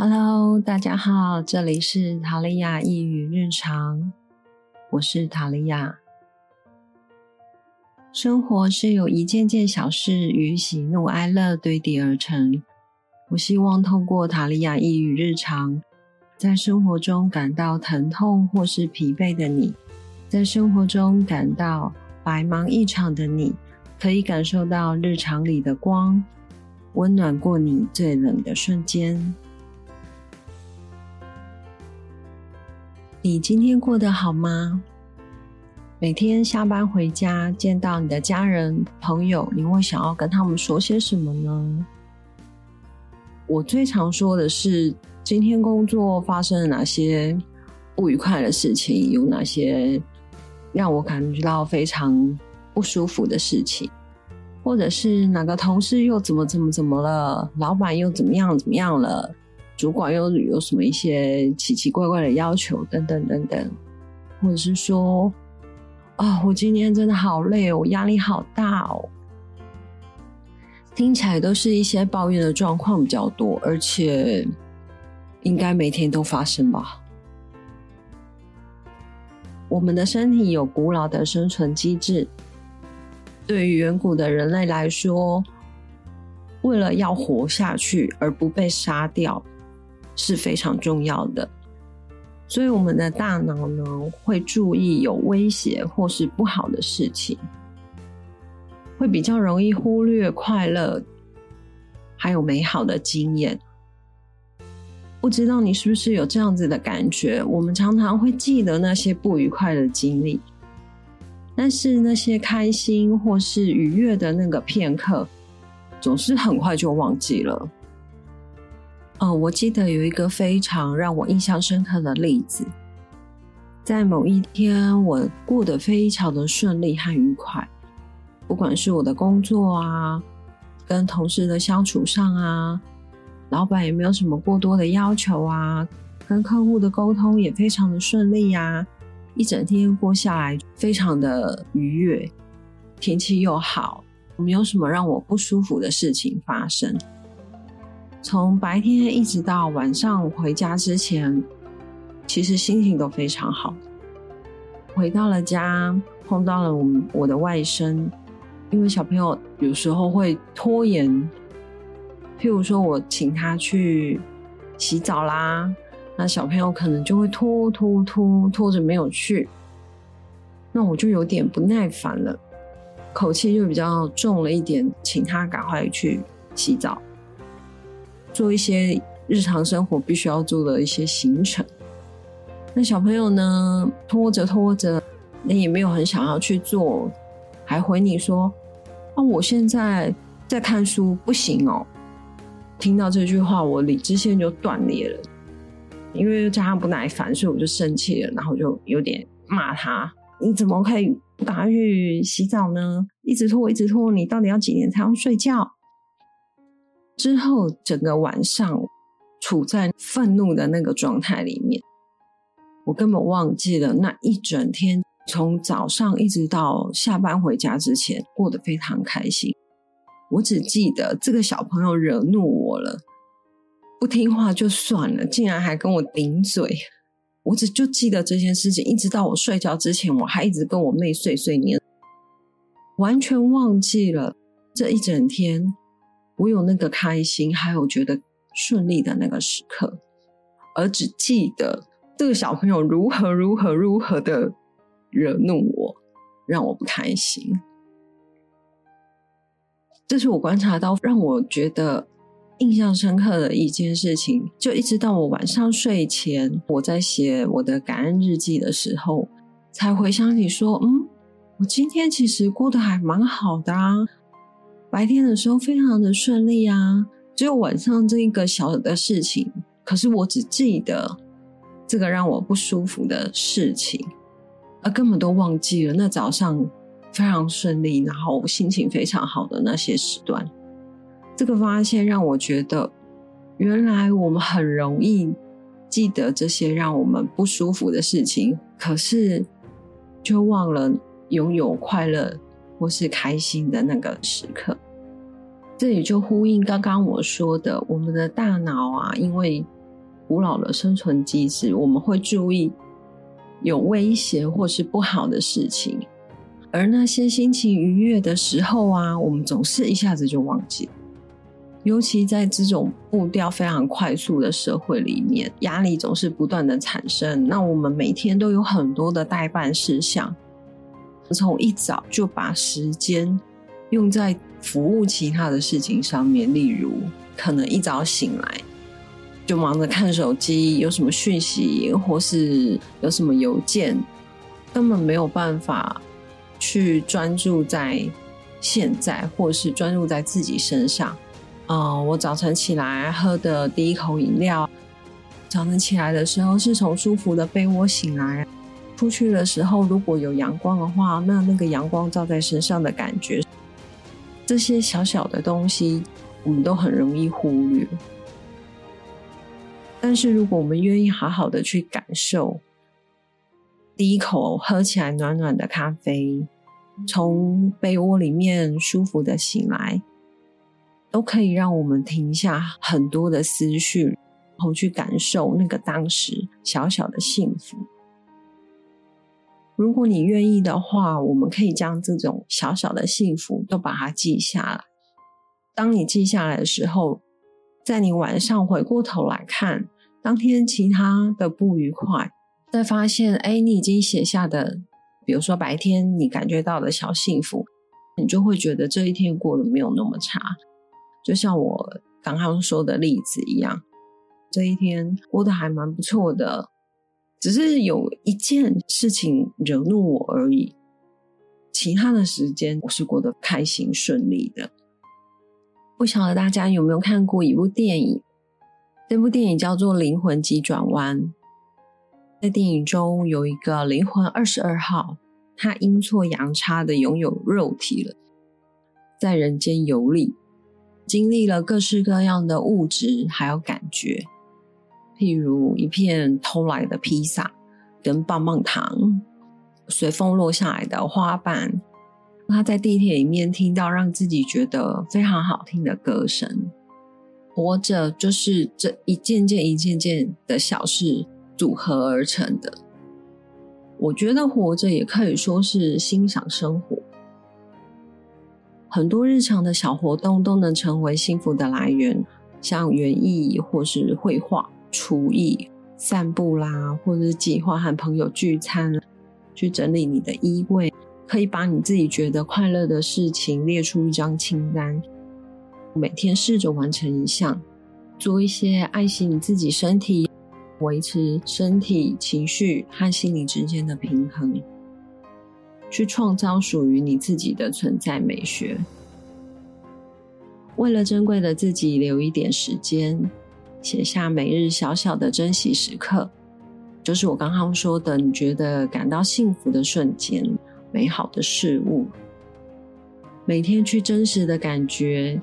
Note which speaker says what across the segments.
Speaker 1: Hello，大家好，这里是塔利亚一语日常，我是塔利亚。生活是由一件件小事与喜怒哀乐堆叠而成。我希望透过塔利亚一语日常，在生活中感到疼痛或是疲惫的你，在生活中感到白忙一场的你，可以感受到日常里的光，温暖过你最冷的瞬间。你今天过得好吗？每天下班回家见到你的家人朋友，你会想要跟他们说些什么呢？我最常说的是今天工作发生了哪些不愉快的事情，有哪些让我感觉到非常不舒服的事情，或者是哪个同事又怎么怎么怎么了，老板又怎么样怎么样了。主管又有什么一些奇奇怪怪的要求等等等等，或者是说，啊，我今天真的好累，我压力好大哦，听起来都是一些抱怨的状况比较多，而且应该每天都发生吧。我们的身体有古老的生存机制，对于远古的人类来说，为了要活下去而不被杀掉。是非常重要的，所以我们的大脑呢会注意有威胁或是不好的事情，会比较容易忽略快乐还有美好的经验。不知道你是不是有这样子的感觉？我们常常会记得那些不愉快的经历，但是那些开心或是愉悦的那个片刻，总是很快就忘记了。哦，我记得有一个非常让我印象深刻的例子，在某一天，我过得非常的顺利和愉快，不管是我的工作啊，跟同事的相处上啊，老板也没有什么过多的要求啊，跟客户的沟通也非常的顺利呀，一整天过下来非常的愉悦，天气又好，没有什么让我不舒服的事情发生。从白天一直到晚上回家之前，其实心情都非常好。回到了家，碰到了我我的外甥，因为小朋友有时候会拖延，譬如说我请他去洗澡啦，那小朋友可能就会拖拖拖拖着没有去，那我就有点不耐烦了，口气就比较重了一点，请他赶快去洗澡。做一些日常生活必须要做的一些行程，那小朋友呢拖着拖着，那也没有很想要去做，还回你说：“啊，我现在在看书，不行哦。”听到这句话，我理智线就断裂了，因为加上不耐烦，所以我就生气了，然后就有点骂他：“你怎么可以不赶快去洗澡呢？一直拖，一直拖，你到底要几点才要睡觉？”之后，整个晚上处在愤怒的那个状态里面，我根本忘记了那一整天，从早上一直到下班回家之前，过得非常开心。我只记得这个小朋友惹怒我了，不听话就算了，竟然还跟我顶嘴。我只就记得这件事情，一直到我睡觉之前，我还一直跟我妹碎碎念，完全忘记了这一整天。我有那个开心，还有觉得顺利的那个时刻，而只记得这个小朋友如何如何如何的惹怒我，让我不开心。这是我观察到让我觉得印象深刻的一件事情。就一直到我晚上睡前，我在写我的感恩日记的时候，才回想起说：“嗯，我今天其实过得还蛮好的啊。”白天的时候非常的顺利啊，只有晚上这一个小的事情，可是我只记得这个让我不舒服的事情，而根本都忘记了那早上非常顺利，然后心情非常好的那些时段。这个发现让我觉得，原来我们很容易记得这些让我们不舒服的事情，可是却忘了拥有快乐。或是开心的那个时刻，这也就呼应刚刚我说的，我们的大脑啊，因为古老的生存机制，我们会注意有威胁或是不好的事情，而那些心情愉悦的时候啊，我们总是一下子就忘记。尤其在这种步调非常快速的社会里面，压力总是不断的产生。那我们每天都有很多的代办事项，从一早就把时间用在服务其他的事情上面，例如可能一早醒来就忙着看手机，有什么讯息或是有什么邮件，根本没有办法去专注在现在，或是专注在自己身上。嗯，我早晨起来喝的第一口饮料，早晨起来的时候是从舒服的被窝醒来，出去的时候如果有阳光的话，那那个阳光照在身上的感觉，这些小小的东西我们都很容易忽略。但是如果我们愿意好好的去感受，第一口喝起来暖暖的咖啡，从被窝里面舒服的醒来。都可以让我们停下很多的思绪，然后去感受那个当时小小的幸福。如果你愿意的话，我们可以将这种小小的幸福都把它记下来。当你记下来的时候，在你晚上回过头来看当天其他的不愉快，再发现，哎，你已经写下的，比如说白天你感觉到的小幸福，你就会觉得这一天过得没有那么差。就像我刚刚说的例子一样，这一天过得还蛮不错的，只是有一件事情惹怒我而已。其他的时间我是过得开心顺利的。不晓得大家有没有看过一部电影？这部电影叫做《灵魂急转弯》。在电影中有一个灵魂二十二号，他阴错阳差的拥有肉体了，在人间游历。经历了各式各样的物质，还有感觉，譬如一片偷来的披萨，跟棒棒糖，随风落下来的花瓣。他在地铁里面听到让自己觉得非常好听的歌声。活着就是这一件件、一件件的小事组合而成的。我觉得活着也可以说是欣赏生活。很多日常的小活动都能成为幸福的来源，像园艺或是绘画、厨艺、散步啦，或者是计划和朋友聚餐，去整理你的衣柜，可以把你自己觉得快乐的事情列出一张清单，每天试着完成一项，做一些爱惜你自己身体，维持身体、情绪和心理之间的平衡。去创造属于你自己的存在美学。为了珍贵的自己留一点时间，写下每日小小的珍惜时刻，就是我刚刚说的，你觉得感到幸福的瞬间、美好的事物。每天去真实的感觉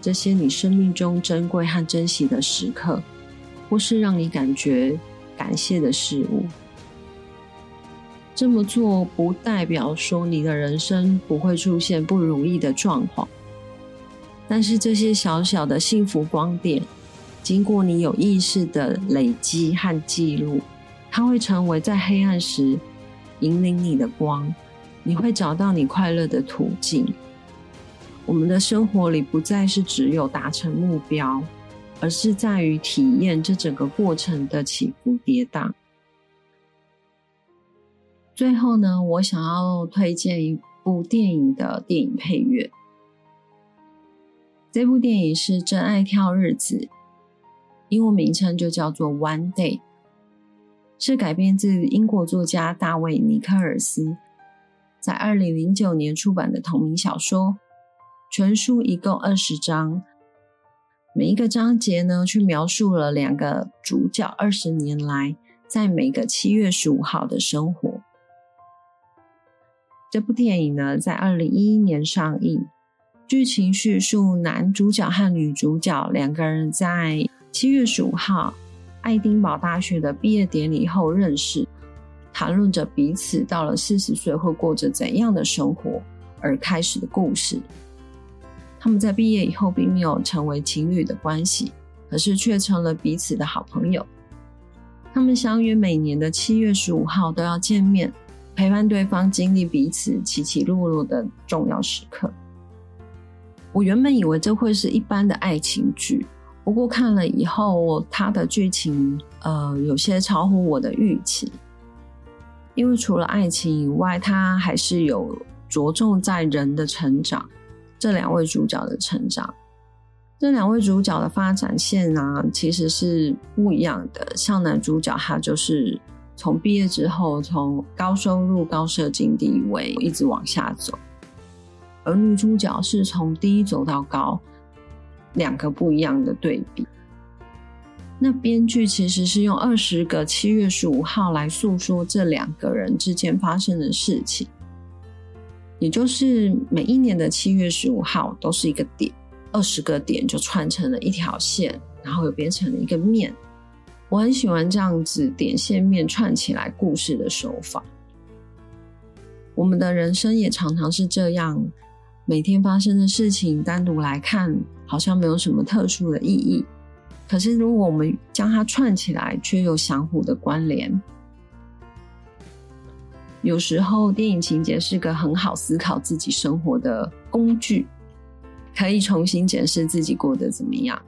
Speaker 1: 这些你生命中珍贵和珍惜的时刻，或是让你感觉感谢的事物。这么做不代表说你的人生不会出现不如意的状况，但是这些小小的幸福光点，经过你有意识的累积和记录，它会成为在黑暗时引领你的光，你会找到你快乐的途径。我们的生活里不再是只有达成目标，而是在于体验这整个过程的起伏跌宕。最后呢，我想要推荐一部电影的电影配乐。这部电影是《真爱跳日子》，英文名称就叫做《One Day》，是改编自英国作家大卫·尼克尔斯在二零零九年出版的同名小说。全书一共二十章，每一个章节呢，去描述了两个主角二十年来在每个七月十五号的生活。这部电影呢，在二零一一年上映。剧情叙述男主角和女主角两个人在七月十五号爱丁堡大学的毕业典礼后认识，谈论着彼此到了四十岁会过着怎样的生活而开始的故事。他们在毕业以后并没有成为情侣的关系，可是却成了彼此的好朋友。他们相约每年的七月十五号都要见面，陪伴对方经历彼此起起落落的重要时刻。我原本以为这会是一般的爱情剧，不过看了以后，它的剧情呃有些超乎我的预期。因为除了爱情以外，它还是有着重在人的成长，这两位主角的成长。这两位主角的发展线啊，其实是不一样的。像男主角，他就是从毕业之后，从高收入、高社经地位一直往下走；而女主角是从低走到高，两个不一样的对比。那编剧其实是用二十个七月十五号来诉说这两个人之间发生的事情，也就是每一年的七月十五号都是一个点。二十个点就串成了一条线，然后又变成了一个面。我很喜欢这样子点线面串起来故事的手法。我们的人生也常常是这样，每天发生的事情单独来看，好像没有什么特殊的意义。可是如果我们将它串起来，却有相互的关联。有时候电影情节是个很好思考自己生活的工具。可以重新检视自己过得怎么样。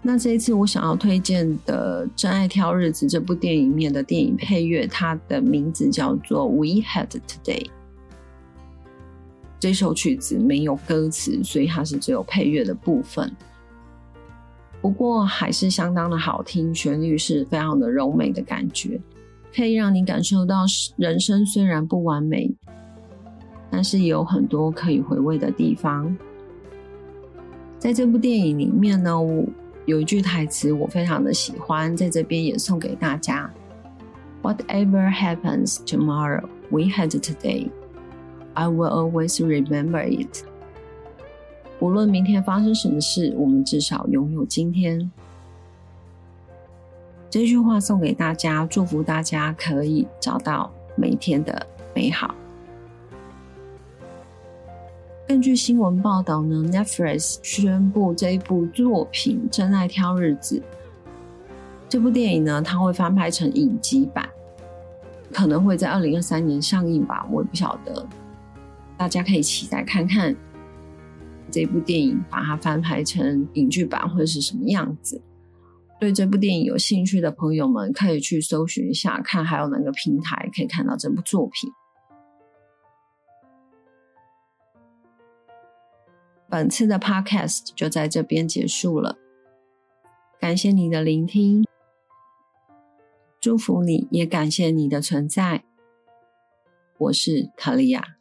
Speaker 1: 那这一次我想要推荐的《真爱挑日子》这部电影面的电影配乐，它的名字叫做《We Had Today》。这首曲子没有歌词，所以它是只有配乐的部分。不过还是相当的好听，旋律是非常的柔美的感觉，可以让你感受到人生虽然不完美。但是也有很多可以回味的地方。在这部电影里面呢，我有一句台词我非常的喜欢，在这边也送给大家：Whatever happens tomorrow, we had today. I will always remember it. 无论明天发生什么事，我们至少拥有今天。这句话送给大家，祝福大家可以找到每天的美好。根据新闻报道呢，Netflix 宣布这一部作品《真爱挑日子》这部电影呢，它会翻拍成影集版，可能会在二零二三年上映吧，我也不晓得，大家可以期待看看这部电影把它翻拍成影剧版会是什么样子。对这部电影有兴趣的朋友们，可以去搜寻一下，看还有哪个平台可以看到这部作品。本次的 Podcast 就在这边结束了，感谢你的聆听，祝福你也感谢你的存在。我是卡利亚。